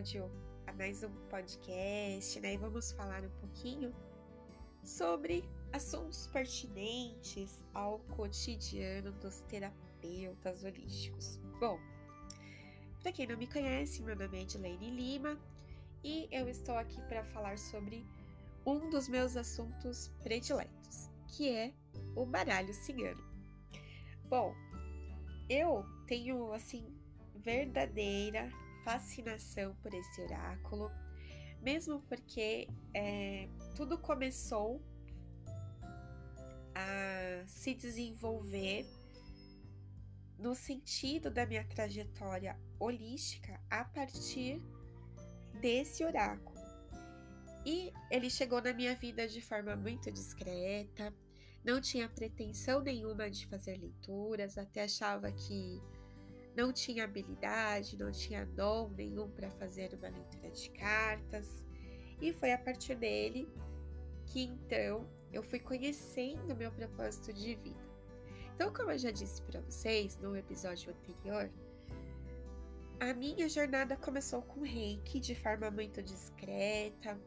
episódio, a mais um podcast, né? E vamos falar um pouquinho sobre assuntos pertinentes ao cotidiano dos terapeutas holísticos. Bom, para quem não me conhece, meu nome é Edilene Lima e eu estou aqui para falar sobre um dos meus assuntos prediletos, que é o baralho cigano. Bom, eu tenho assim verdadeira fascinação por esse oráculo, mesmo porque é, tudo começou a se desenvolver no sentido da minha trajetória holística a partir desse oráculo. E ele chegou na minha vida de forma muito discreta, não tinha pretensão nenhuma de fazer leituras, até achava que não tinha habilidade, não tinha dom nenhum para fazer uma leitura de cartas. E foi a partir dele que então eu fui conhecendo meu propósito de vida. Então, como eu já disse para vocês no episódio anterior, a minha jornada começou com reiki de forma muito discreta,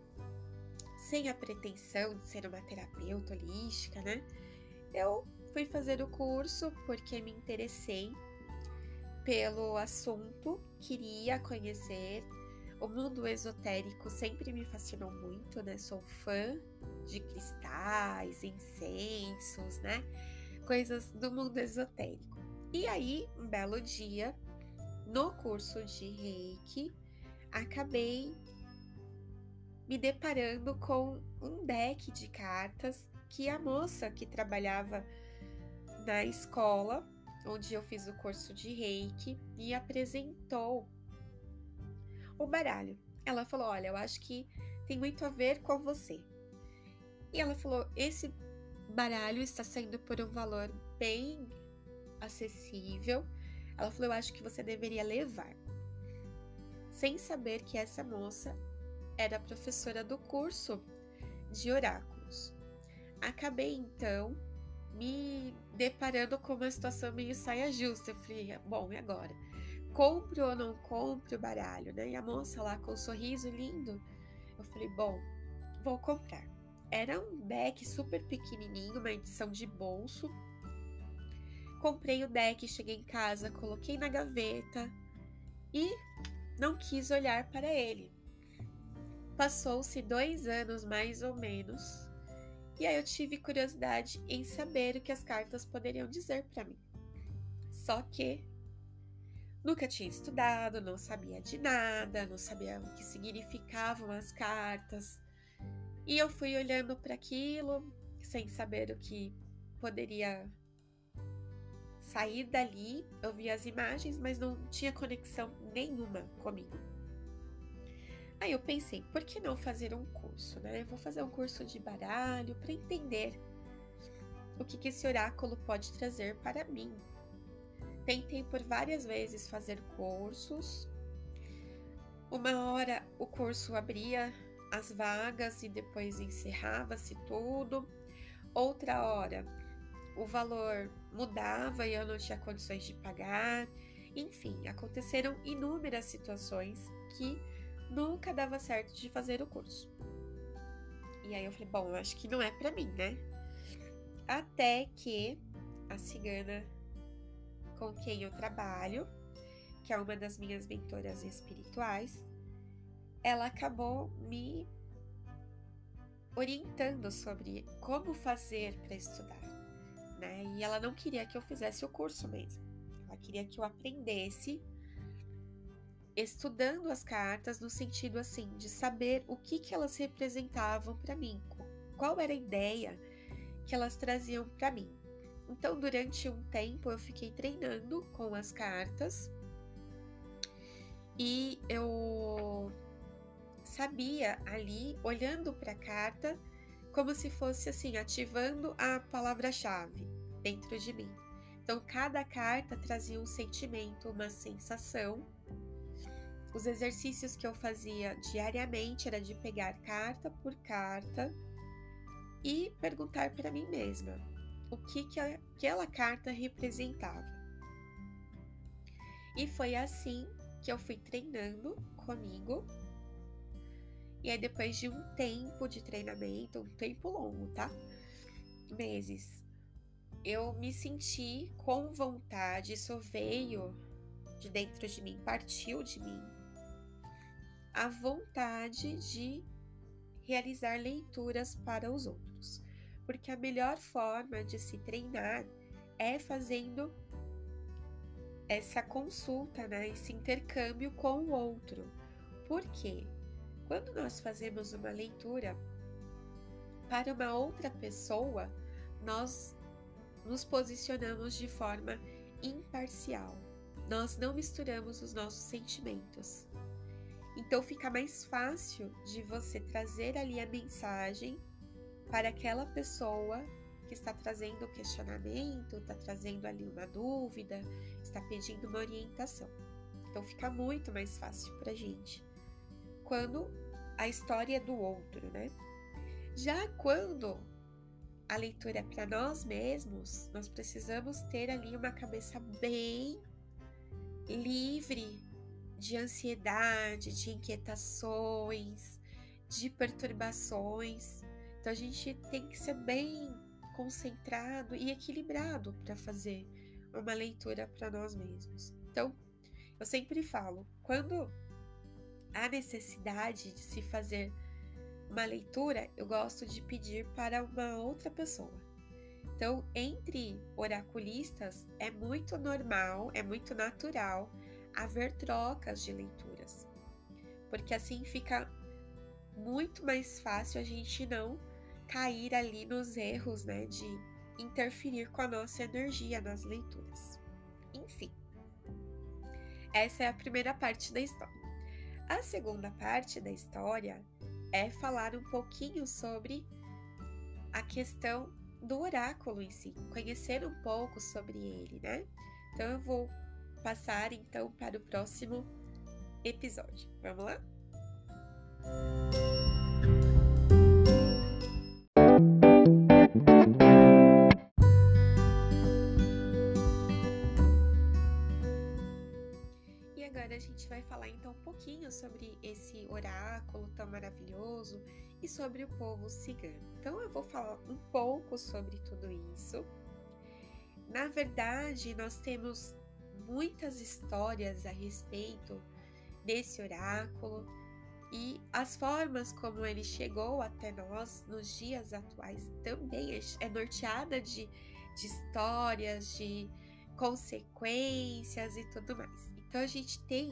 sem a pretensão de ser uma terapeuta holística, né? Eu fui fazer o curso porque me interessei pelo assunto, queria conhecer. O mundo esotérico sempre me fascinou muito, né? Sou fã de cristais, incensos, né? Coisas do mundo esotérico. E aí, um belo dia, no curso de Reiki, acabei me deparando com um deck de cartas que a moça que trabalhava na escola, onde eu fiz o curso de Reiki, me apresentou o baralho. Ela falou: Olha, eu acho que tem muito a ver com você. E ela falou: Esse baralho está saindo por um valor bem acessível. Ela falou: Eu acho que você deveria levar. Sem saber que essa moça era professora do curso de oráculos. Acabei então me deparando com uma situação meio saia justa. Eu falei, bom, e agora? Compro ou não compro o baralho, né? E a moça lá com um sorriso lindo. Eu falei, bom, vou comprar. Era um deck super pequenininho, uma edição de bolso. Comprei o deck, cheguei em casa, coloquei na gaveta e não quis olhar para ele. Passou-se dois anos mais ou menos, e aí eu tive curiosidade em saber o que as cartas poderiam dizer para mim. Só que nunca tinha estudado, não sabia de nada, não sabia o que significavam as cartas. E eu fui olhando para aquilo sem saber o que poderia sair dali. Eu vi as imagens, mas não tinha conexão nenhuma comigo. Aí eu pensei, por que não fazer um curso, né? Eu vou fazer um curso de baralho para entender o que, que esse oráculo pode trazer para mim. Tentei por várias vezes fazer cursos. Uma hora o curso abria as vagas e depois encerrava-se tudo. Outra hora o valor mudava e eu não tinha condições de pagar. Enfim, aconteceram inúmeras situações que nunca dava certo de fazer o curso. E aí eu falei, bom, eu acho que não é para mim, né? Até que a cigana com quem eu trabalho, que é uma das minhas mentoras espirituais, ela acabou me orientando sobre como fazer para estudar, né? E ela não queria que eu fizesse o curso mesmo. Ela queria que eu aprendesse estudando as cartas no sentido assim de saber o que, que elas representavam para mim, qual era a ideia que elas traziam para mim. Então, durante um tempo eu fiquei treinando com as cartas e eu sabia ali, olhando para a carta, como se fosse assim, ativando a palavra-chave dentro de mim. Então, cada carta trazia um sentimento, uma sensação os exercícios que eu fazia diariamente era de pegar carta por carta e perguntar para mim mesma o que, que aquela carta representava. E foi assim que eu fui treinando comigo. E aí, depois de um tempo de treinamento, um tempo longo, tá? Meses, eu me senti com vontade, isso veio de dentro de mim, partiu de mim, a vontade de realizar leituras para os outros. Porque a melhor forma de se treinar é fazendo essa consulta, né, esse intercâmbio com o outro. Por quê? Quando nós fazemos uma leitura para uma outra pessoa, nós nos posicionamos de forma imparcial. Nós não misturamos os nossos sentimentos. Então fica mais fácil de você trazer ali a mensagem para aquela pessoa que está trazendo o questionamento, está trazendo ali uma dúvida, está pedindo uma orientação. Então fica muito mais fácil para gente quando a história é do outro, né? Já quando a leitura é para nós mesmos, nós precisamos ter ali uma cabeça bem livre de ansiedade, de inquietações, de perturbações. Então a gente tem que ser bem concentrado e equilibrado para fazer uma leitura para nós mesmos. Então, eu sempre falo, quando há necessidade de se fazer uma leitura, eu gosto de pedir para uma outra pessoa. Então, entre oraculistas, é muito normal, é muito natural haver trocas de leituras, porque assim fica muito mais fácil a gente não cair ali nos erros, né, de interferir com a nossa energia nas leituras. Enfim, essa é a primeira parte da história. A segunda parte da história é falar um pouquinho sobre a questão do oráculo em si, conhecer um pouco sobre ele, né? Então eu vou passar então para o próximo episódio. Vamos lá? E agora a gente vai falar então um pouquinho sobre esse oráculo tão maravilhoso e sobre o povo cigano. Então eu vou falar um pouco sobre tudo isso. Na verdade, nós temos muitas histórias a respeito desse oráculo e as formas como ele chegou até nós nos dias atuais também é norteada de, de histórias, de consequências e tudo mais. Então a gente tem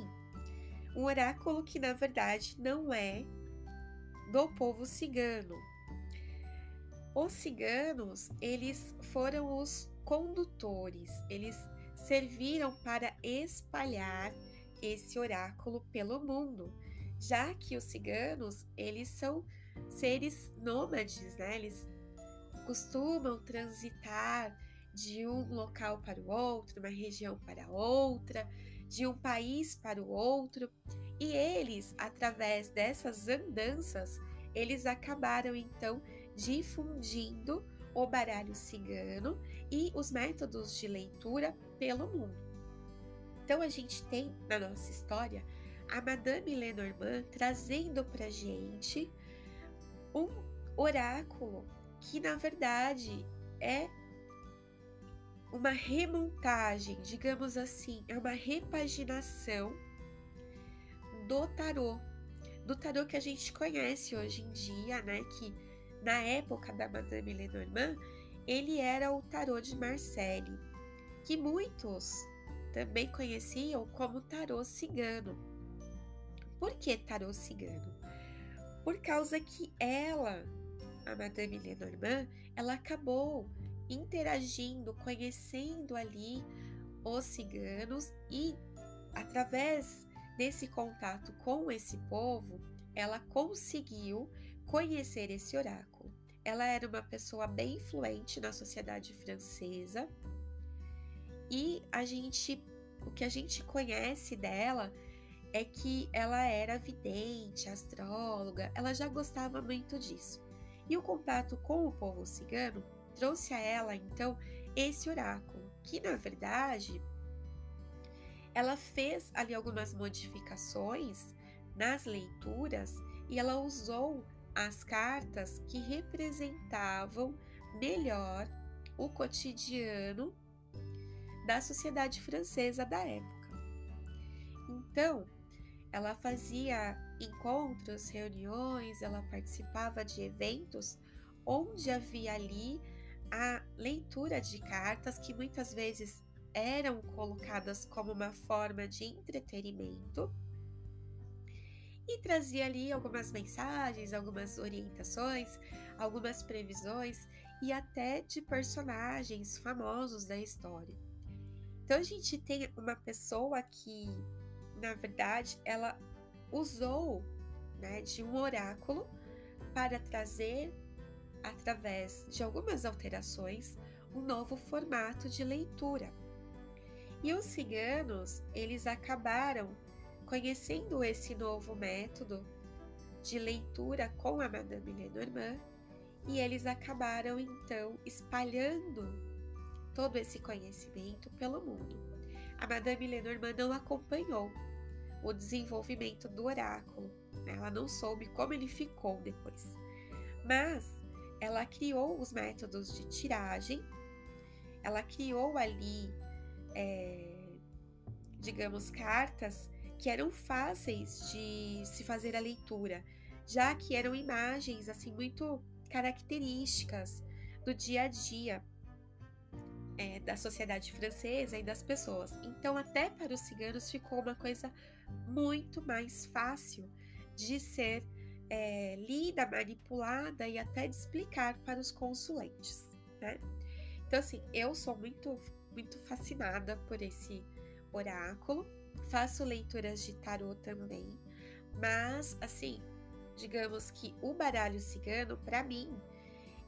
um oráculo que na verdade não é do povo cigano. Os ciganos, eles foram os condutores, eles serviram para espalhar esse oráculo pelo mundo, já que os ciganos, eles são seres nômades, né? Eles costumam transitar de um local para o outro, uma região para outra, de um país para o outro, e eles, através dessas andanças, eles acabaram então difundindo o baralho cigano e os métodos de leitura pelo mundo. Então a gente tem na nossa história a Madame Lenormand trazendo para gente um oráculo que na verdade é uma remontagem, digamos assim, é uma repaginação do tarô, do tarô que a gente conhece hoje em dia, né? Que na época da Madame Lenormand ele era o tarô de Marseille, que muitos também conheciam como tarô cigano. Por que tarô cigano? Por causa que ela, a Madame Lenormand, ela acabou interagindo, conhecendo ali os ciganos e através desse contato com esse povo, ela conseguiu conhecer esse oráculo. Ela era uma pessoa bem influente na sociedade francesa e a gente, o que a gente conhece dela é que ela era vidente, astróloga, ela já gostava muito disso. E o contato com o povo cigano trouxe a ela então esse oráculo, que na verdade ela fez ali algumas modificações nas leituras e ela usou as cartas que representavam melhor o cotidiano da sociedade francesa da época. Então, ela fazia encontros, reuniões, ela participava de eventos onde havia ali a leitura de cartas que muitas vezes eram colocadas como uma forma de entretenimento e trazia ali algumas mensagens, algumas orientações, algumas previsões e até de personagens famosos da história. Então a gente tem uma pessoa que, na verdade, ela usou né, de um oráculo para trazer, através de algumas alterações, um novo formato de leitura. E os ciganos, eles acabaram conhecendo esse novo método de leitura com a Madame Lenormand e eles acabaram então espalhando todo esse conhecimento pelo mundo. A Madame Lenormand não acompanhou o desenvolvimento do oráculo, né? ela não soube como ele ficou depois, mas ela criou os métodos de tiragem, ela criou ali, é, digamos, cartas que eram fáceis de se fazer a leitura, já que eram imagens assim muito características do dia a dia é, da sociedade francesa e das pessoas. Então, até para os ciganos ficou uma coisa muito mais fácil de ser é, lida, manipulada e até de explicar para os consulentes. Né? Então, assim, eu sou muito, muito fascinada por esse oráculo faço leituras de tarô também, mas assim, digamos que o baralho cigano, para mim,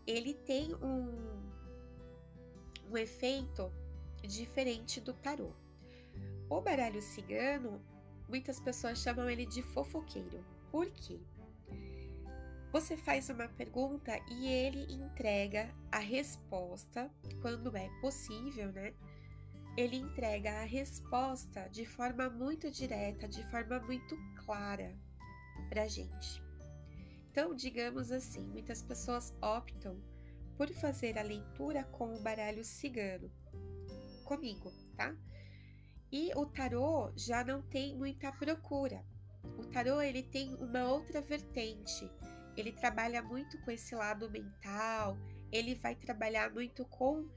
ele tem um, um efeito diferente do tarô. O baralho cigano, muitas pessoas chamam ele de fofoqueiro. Por quê? Você faz uma pergunta e ele entrega a resposta quando é possível, né? ele entrega a resposta de forma muito direta, de forma muito clara para gente. Então, digamos assim, muitas pessoas optam por fazer a leitura com o baralho cigano, comigo, tá? E o tarô já não tem muita procura. O tarô ele tem uma outra vertente. Ele trabalha muito com esse lado mental. Ele vai trabalhar muito com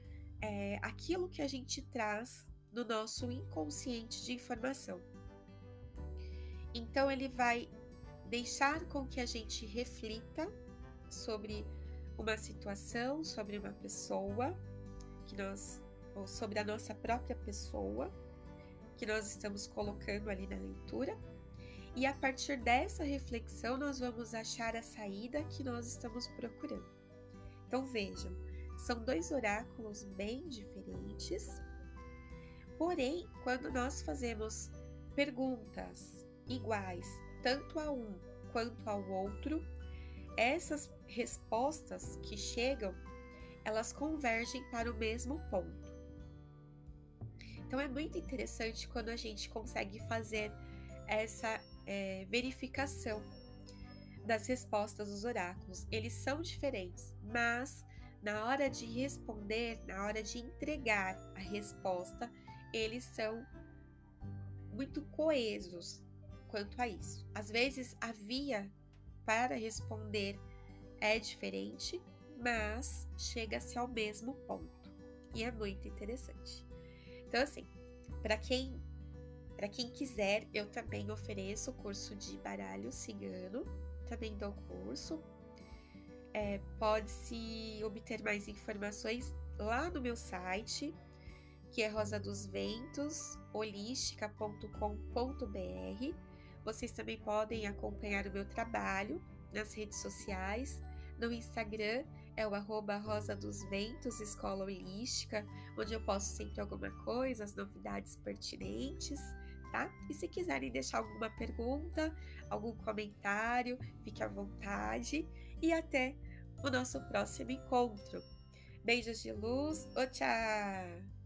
é, aquilo que a gente traz no nosso inconsciente de informação. Então, ele vai deixar com que a gente reflita sobre uma situação, sobre uma pessoa, que nós, ou sobre a nossa própria pessoa, que nós estamos colocando ali na leitura. E a partir dessa reflexão, nós vamos achar a saída que nós estamos procurando. Então vejam, são dois oráculos bem diferentes, porém, quando nós fazemos perguntas iguais tanto a um quanto ao outro, essas respostas que chegam, elas convergem para o mesmo ponto. Então é muito interessante quando a gente consegue fazer essa é, verificação das respostas dos oráculos. Eles são diferentes, mas na hora de responder, na hora de entregar a resposta, eles são muito coesos quanto a isso. Às vezes a via para responder é diferente, mas chega-se ao mesmo ponto. E é muito interessante. Então assim, para quem para quem quiser, eu também ofereço o curso de baralho cigano, também dou curso, é, pode-se obter mais informações lá no meu site, que é rosadosventosholística.com.br. Vocês também podem acompanhar o meu trabalho nas redes sociais. No Instagram é o arroba Rosa dos Ventos Escola Holística, onde eu posto sempre alguma coisa, as novidades pertinentes, tá? E se quiserem deixar alguma pergunta, algum comentário, fique à vontade e até o nosso próximo encontro. Beijos de luz, tchau!